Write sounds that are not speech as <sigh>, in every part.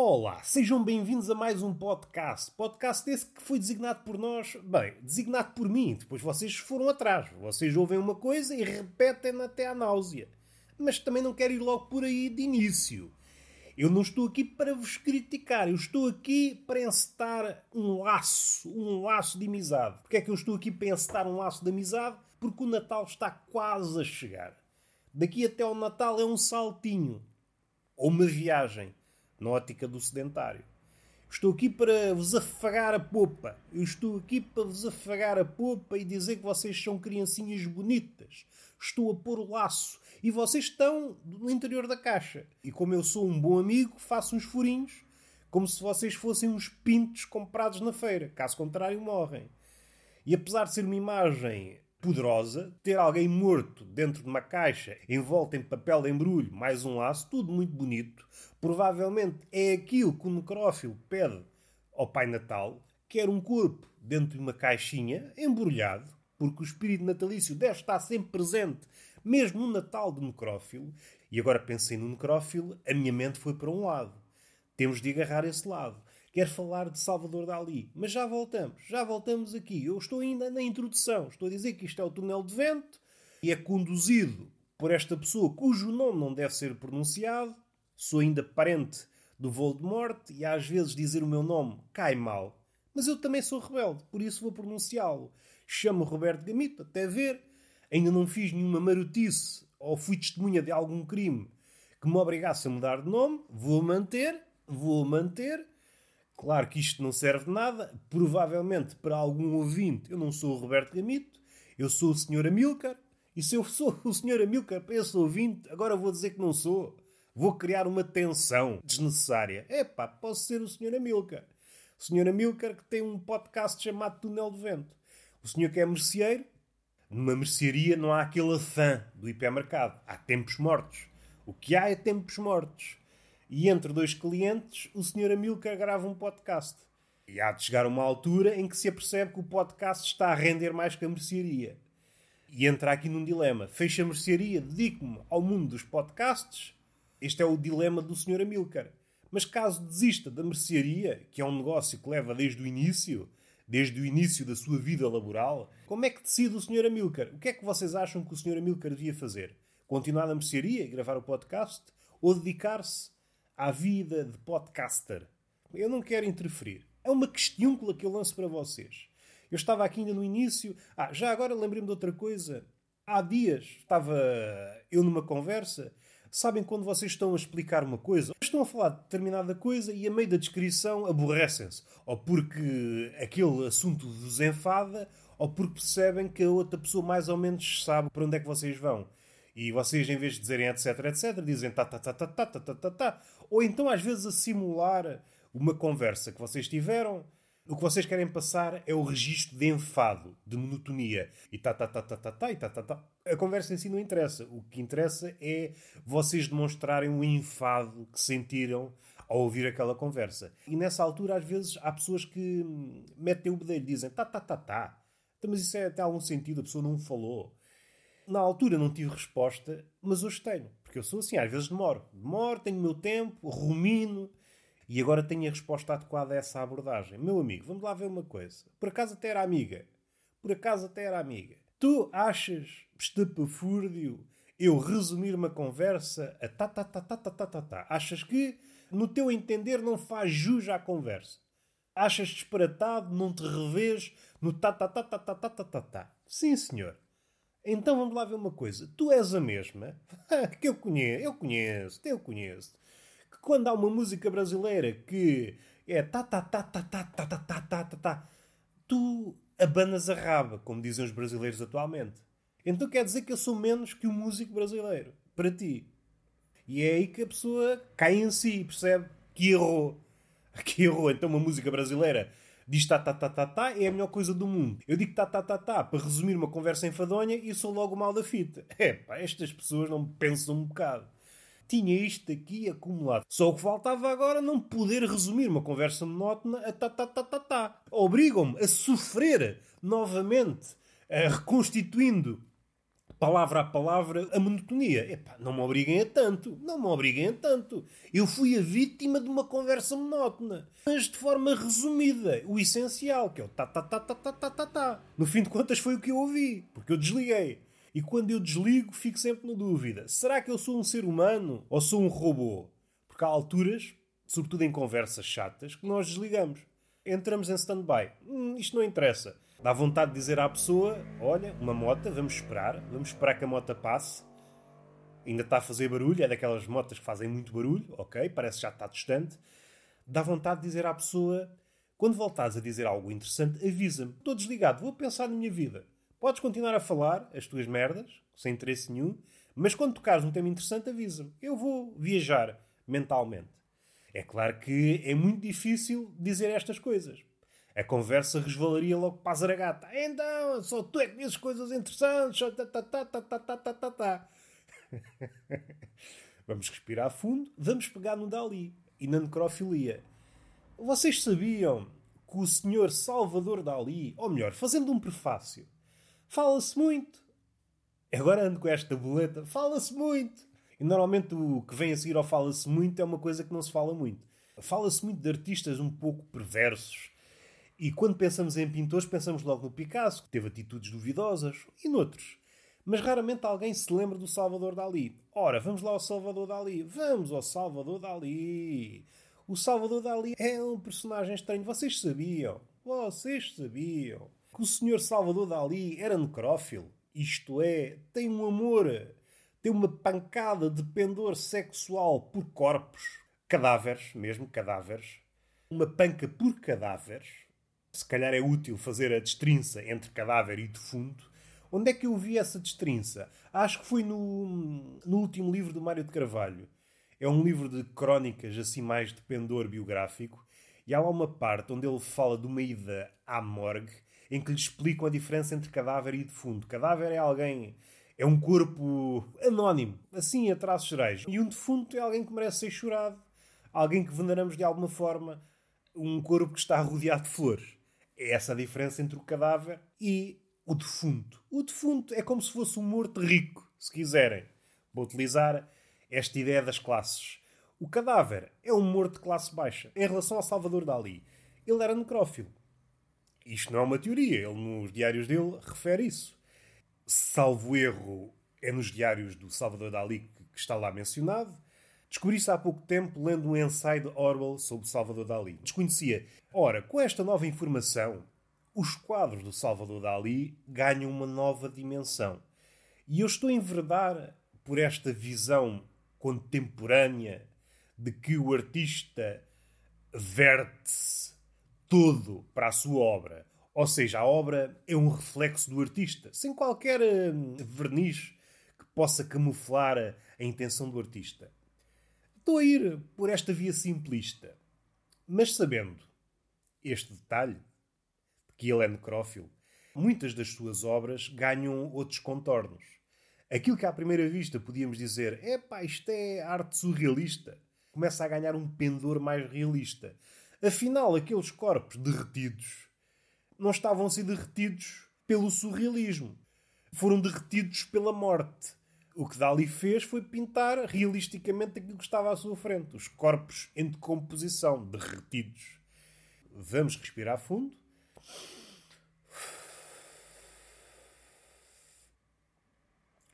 Olá, sejam bem-vindos a mais um podcast. Podcast esse que foi designado por nós, bem, designado por mim. Depois vocês foram atrás. Vocês ouvem uma coisa e repetem até à náusea. Mas também não quero ir logo por aí de início. Eu não estou aqui para vos criticar, eu estou aqui para encetar um laço, um laço de amizade. Porquê é que eu estou aqui para encetar um laço de amizade? Porque o Natal está quase a chegar. Daqui até ao Natal é um saltinho. Ou uma viagem na ótica do sedentário. Estou aqui para vos afagar a popa. Eu estou aqui para vos afagar a popa e dizer que vocês são criancinhas bonitas. Estou a pôr o laço. E vocês estão no interior da caixa. E como eu sou um bom amigo, faço uns furinhos, como se vocês fossem uns pintos comprados na feira. Caso contrário, morrem. E apesar de ser uma imagem poderosa, ter alguém morto dentro de uma caixa, envolto em papel de embrulho, mais um laço, tudo muito bonito, provavelmente é aquilo que o necrófilo pede ao Pai Natal, quer um corpo dentro de uma caixinha, embrulhado, porque o espírito natalício deve estar sempre presente, mesmo no Natal do necrófilo. E agora pensei no necrófilo, a minha mente foi para um lado. Temos de agarrar esse lado. Quero falar de Salvador Dali, mas já voltamos, já voltamos aqui. Eu estou ainda na introdução, estou a dizer que isto é o túnel de vento e é conduzido por esta pessoa cujo nome não deve ser pronunciado. Sou ainda parente do Voldemort e às vezes dizer o meu nome cai mal. Mas eu também sou rebelde, por isso vou pronunciá-lo. Chamo Roberto Gamito, até ver. Ainda não fiz nenhuma marotice ou fui testemunha de algum crime que me obrigasse a mudar de nome. Vou manter, vou manter Claro que isto não serve de nada. Provavelmente para algum ouvinte eu não sou o Roberto Gamito, eu sou o Sr. Amilcar. E se eu sou <laughs> o Sr. Amilcar para esse ouvinte, agora vou dizer que não sou. Vou criar uma tensão desnecessária. Epá, posso ser o Sr. Amilcar. O Sr. Amilcar que tem um podcast chamado Túnel de Vento. O senhor que é merceeiro, numa mercearia não há aquele fã do hipermercado. Há tempos mortos. O que há é tempos mortos. E entre dois clientes, o Sr. Amilcar grava um podcast. E há de chegar uma altura em que se apercebe que o podcast está a render mais que a mercearia. E entra aqui num dilema. Fecha a mercearia, dedico-me ao mundo dos podcasts? Este é o dilema do Sr. Amilcar. Mas caso desista da mercearia, que é um negócio que leva desde o início, desde o início da sua vida laboral, como é que decide o Sr. Amilcar? O que é que vocês acham que o Sr. Amilcar devia fazer? Continuar na mercearia e gravar o podcast? Ou dedicar-se à vida de podcaster. Eu não quero interferir. É uma questiúncula que eu lanço para vocês. Eu estava aqui ainda no início. Ah, já agora lembrei-me de outra coisa. Há dias estava eu numa conversa. Sabem quando vocês estão a explicar uma coisa, estão a falar de determinada coisa e a meio da descrição aborrecem-se. Ou porque aquele assunto vos enfada, ou porque percebem que a outra pessoa mais ou menos sabe para onde é que vocês vão. E vocês, em vez de dizerem etc, etc, dizem tá, tá, tá, tá, tá, tá, tá, tá. Ou então, às vezes, a simular uma conversa que vocês tiveram o que vocês querem passar é o registro de enfado, de monotonia. E tá, tá, tá, tá, tá, tá, e tá, tá, tá. A conversa em si não interessa. O que interessa é vocês demonstrarem o enfado que sentiram ao ouvir aquela conversa. E nessa altura, às vezes, há pessoas que metem o bedelho, dizem tá, tá, tá, tá. Então, mas isso é até algum sentido, a pessoa não falou. Na altura não tive resposta, mas hoje tenho. Porque eu sou assim, às vezes demoro. Demoro, tenho o meu tempo, rumino. E agora tenho a resposta adequada a essa abordagem. Meu amigo, vamos lá ver uma coisa. Por acaso até era amiga. Por acaso até era amiga. Tu achas estapafúrdio eu resumir uma conversa a tá, tá, tá, tá, tá, tá, tá, tá. Achas que, no teu entender, não faz jus à conversa? Achas disparatado, não te revês no tá, tá, tá, tá, tá, tá, tá, tá, tá? Sim, senhor. Então vamos lá ver uma coisa. Tu és a mesma que eu conheço, eu conheço, eu conheço. Quando há uma música brasileira que é tá tá tá tá tá tá tá tá tá tá tá, tu abanas a raba, como dizem os brasileiros atualmente. Então quer dizer que eu sou menos que um músico brasileiro para ti. E é aí que a pessoa cai em si, percebe que errou. Que errou. Então uma música brasileira diz tá, tá, tá, tá, tá, é a melhor coisa do mundo. Eu digo tá, tá, tá, tá, para resumir uma conversa enfadonha e sou logo mal da fita. É pá, estas pessoas não pensam um bocado tinha isto aqui acumulado. Só o que faltava agora não poder resumir uma conversa monótona a tá, tá, tá, tá, tá. Obrigam-me a sofrer novamente, a reconstituindo palavra a palavra a monotonia. Epá, não me obriguem a tanto, não me obriguem a tanto. Eu fui a vítima de uma conversa monótona, mas de forma resumida, o essencial, que é o tá, tá, tá, tá, tá, tá, tá, tá. No fim de contas foi o que eu ouvi, porque eu desliguei. E quando eu desligo, fico sempre na dúvida: será que eu sou um ser humano ou sou um robô? Porque há alturas, sobretudo em conversas chatas, que nós desligamos. Entramos em stand-by. Hum, isto não interessa. Dá vontade de dizer à pessoa: olha, uma mota, vamos esperar, vamos esperar que a mota passe. Ainda está a fazer barulho, é daquelas motas que fazem muito barulho, ok, parece que já está distante. Dá vontade de dizer à pessoa: quando voltares a dizer algo interessante, avisa-me. Estou desligado, vou pensar na minha vida. Podes continuar a falar as tuas merdas, sem interesse nenhum, mas quando tocares um tema interessante, avisa-me. Eu vou viajar mentalmente. É claro que é muito difícil dizer estas coisas. A conversa resvalaria logo para a zaragata. Então, só tu é que dizes coisas interessantes. Vamos respirar fundo. Vamos pegar no Dali e na necrofilia. Vocês sabiam que o senhor Salvador Dali, ou melhor, fazendo um prefácio, fala-se muito. Agora ando com esta boleta, fala-se muito. E normalmente o que vem a seguir ao fala-se muito é uma coisa que não se fala muito. Fala-se muito de artistas um pouco perversos. E quando pensamos em pintores, pensamos logo no Picasso, que teve atitudes duvidosas, e noutros. Mas raramente alguém se lembra do Salvador Dali. Ora, vamos lá ao Salvador Dali. Vamos ao Salvador Dali. O Salvador Dali é um personagem estranho. Vocês sabiam? Vocês sabiam? Que o senhor Salvador Dali era necrófilo. Isto é, tem um amor, tem uma pancada de pendor sexual por corpos, cadáveres, mesmo cadáveres. Uma panca por cadáveres. Se calhar é útil fazer a destrinça entre cadáver e defunto. Onde é que eu vi essa destrinça? Acho que foi no, no último livro do Mário de Carvalho. É um livro de crónicas assim mais de pendor biográfico. E há lá uma parte onde ele fala de uma ida à morgue em que lhe explicam a diferença entre cadáver e defunto. Cadáver é alguém. É um corpo anónimo, assim a traços gerais. E um defunto é alguém que merece ser chorado, alguém que veneramos de alguma forma, um corpo que está rodeado de flores. É essa a diferença entre o cadáver e o defunto. O defunto é como se fosse um morto rico, se quiserem. Vou utilizar esta ideia das classes. O cadáver é um morto de classe baixa. Em relação ao Salvador Dali, ele era necrófilo. Isto não é uma teoria, ele nos diários dele refere isso. Salvo erro, é nos diários do Salvador Dali que está lá mencionado. Descobri isso há pouco tempo lendo um ensaio de Orwell sobre Salvador Dali. Desconhecia. Ora, com esta nova informação, os quadros do Salvador Dali ganham uma nova dimensão. E eu estou a enverdar por esta visão contemporânea de que o artista verte-se todo para a sua obra. Ou seja, a obra é um reflexo do artista, sem qualquer hum, verniz que possa camuflar a intenção do artista. Estou a ir por esta via simplista, mas sabendo este detalhe, que ele é necrófilo, muitas das suas obras ganham outros contornos. Aquilo que à primeira vista podíamos dizer, é pá, isto é arte surrealista, começa a ganhar um pendor mais realista. Afinal, aqueles corpos derretidos não estavam a ser derretidos pelo surrealismo. Foram derretidos pela morte. O que Dali fez foi pintar realisticamente aquilo que estava à sua frente. Os corpos em decomposição, derretidos. Vamos respirar fundo.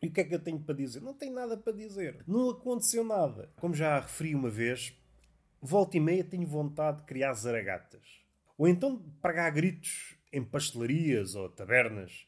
E o que é que eu tenho para dizer? Não tenho nada para dizer. Não aconteceu nada. Como já referi uma vez, volta e meia tenho vontade de criar zaragatas. Ou então de pagar gritos em pastelarias ou tabernas,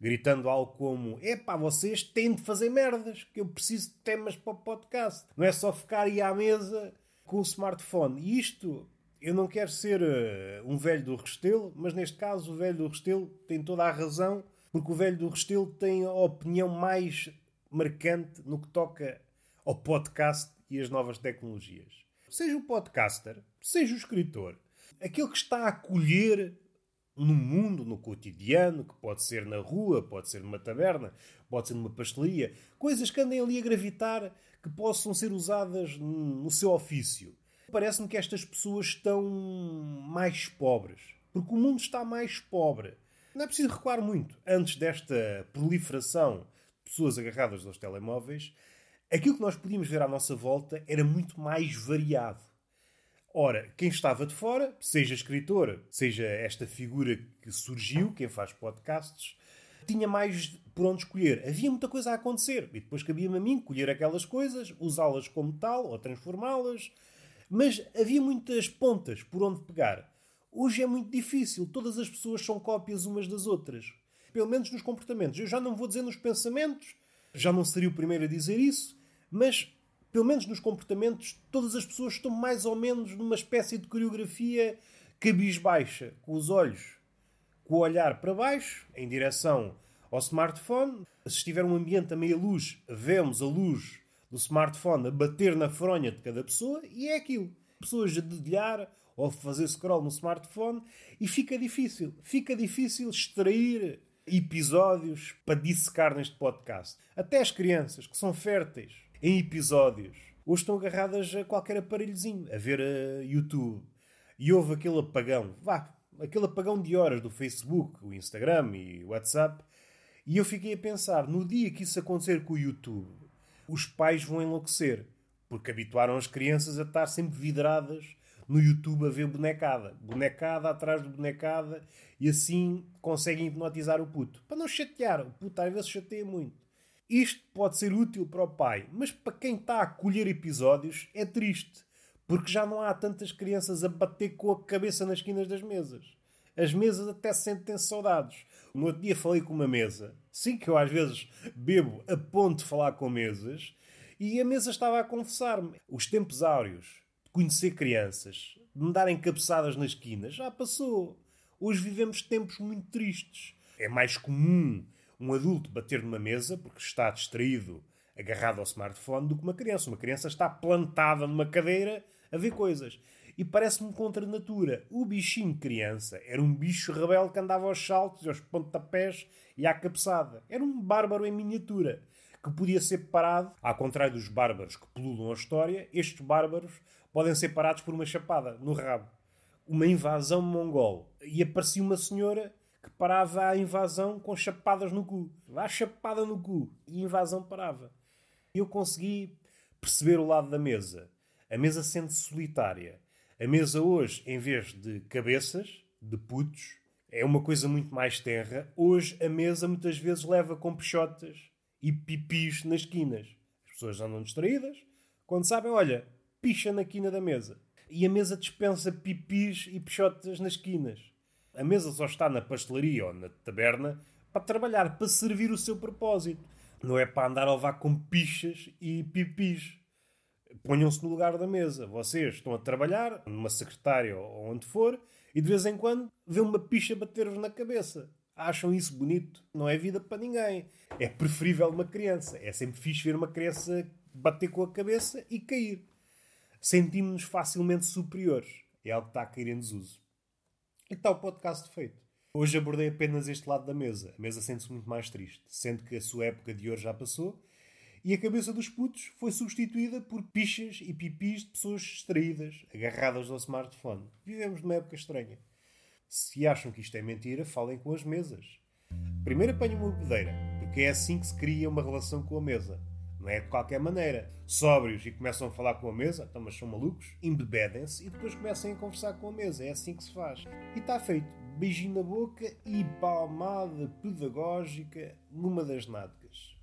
gritando algo como: Epá, vocês têm de fazer merdas, que eu preciso de temas para o podcast. Não é só ficar aí à mesa com o smartphone. E isto, eu não quero ser uh, um velho do Restelo, mas neste caso o velho do Restelo tem toda a razão, porque o velho do Restelo tem a opinião mais marcante no que toca ao podcast e as novas tecnologias seja o podcaster, seja o escritor, aquele que está a acolher no mundo, no cotidiano, que pode ser na rua, pode ser numa taberna, pode ser numa pastelaria, coisas que andem ali a gravitar que possam ser usadas no seu ofício. Parece-me que estas pessoas estão mais pobres, porque o mundo está mais pobre. Não é preciso recuar muito. Antes desta proliferação pessoas agarradas aos telemóveis, aquilo que nós podíamos ver à nossa volta era muito mais variado. Ora, quem estava de fora, seja escritor, seja esta figura que surgiu, quem faz podcasts, tinha mais por onde escolher. Havia muita coisa a acontecer. E depois cabia-me a mim colher aquelas coisas, usá-las como tal ou transformá-las. Mas havia muitas pontas por onde pegar. Hoje é muito difícil. Todas as pessoas são cópias umas das outras. Pelo menos nos comportamentos. Eu já não vou dizer nos pensamentos, já não seria o primeiro a dizer isso, mas pelo menos nos comportamentos, todas as pessoas estão mais ou menos numa espécie de coreografia cabisbaixa, com os olhos, com o olhar para baixo, em direção ao smartphone. Se estiver um ambiente a meia luz, vemos a luz do smartphone a bater na fronha de cada pessoa e é aquilo. Pessoas a dedilhar ou fazer scroll no smartphone e fica difícil. Fica difícil extrair episódios para dissecar neste podcast. Até as crianças, que são férteis em episódios, hoje estão agarradas a qualquer aparelhozinho, a ver a YouTube. E houve aquele apagão, vá, aquele apagão de horas do Facebook, o Instagram e o WhatsApp. E eu fiquei a pensar, no dia que isso acontecer com o YouTube, os pais vão enlouquecer, porque habituaram as crianças a estar sempre vidradas no YouTube a ver bonecada. Bonecada atrás de bonecada e assim conseguem hipnotizar o puto. Para não chatear, o puto às vezes chateia muito. Isto pode ser útil para o pai, mas para quem está a colher episódios é triste, porque já não há tantas crianças a bater com a cabeça nas esquinas das mesas. As mesas até sentem saudades. No outro dia falei com uma mesa. Sim, que eu às vezes bebo a ponto de falar com mesas. E a mesa estava a confessar-me. Os tempos áureos conhecer crianças, de me darem cabeçadas nas esquinas, já passou. Hoje vivemos tempos muito tristes. É mais comum um adulto bater numa mesa porque está distraído, agarrado ao smartphone, do que uma criança. Uma criança está plantada numa cadeira a ver coisas. E parece-me contra a natura. O bichinho criança era um bicho rebelde que andava aos saltos, aos pontapés e à cabeçada. Era um bárbaro em miniatura, que podia ser parado, ao contrário dos bárbaros que pululam a história, estes bárbaros podem ser parados por uma chapada no rabo. Uma invasão mongol. E aparecia uma senhora que parava a invasão com chapadas no cu. Lá chapada no cu. E a invasão parava. E eu consegui perceber o lado da mesa. A mesa sente solitária. A mesa hoje, em vez de cabeças, de putos, é uma coisa muito mais terra. Hoje a mesa muitas vezes leva com peixotas e pipis nas quinas. As pessoas andam distraídas. Quando sabem, olha, picha na quina da mesa. E a mesa dispensa pipis e peixotas nas quinas. A mesa só está na pastelaria ou na taberna para trabalhar, para servir o seu propósito. Não é para andar a levar com pichas e pipis. Ponham-se no lugar da mesa. Vocês estão a trabalhar, numa secretária ou onde for, e de vez em quando vê uma picha bater-vos na cabeça. Acham isso bonito? Não é vida para ninguém. É preferível uma criança. É sempre fixe ver uma criança bater com a cabeça e cair. Sentimos-nos facilmente superiores. É algo que está a cair em desuso. E está o podcast feito. Hoje abordei apenas este lado da mesa. A mesa sente-se muito mais triste, sendo que a sua época de ouro já passou e a cabeça dos putos foi substituída por pichas e pipis de pessoas distraídas, agarradas ao smartphone. Vivemos numa época estranha. Se acham que isto é mentira, falem com as mesas. Primeiro apanhem uma bebedeira, porque é assim que se cria uma relação com a mesa. Não é de qualquer maneira. Sóbrios e começam a falar com a mesa, então, mas são malucos, embebedem-se e depois começam a conversar com a mesa. É assim que se faz. E está feito. Beijinho na boca e palmada pedagógica numa das nádegas.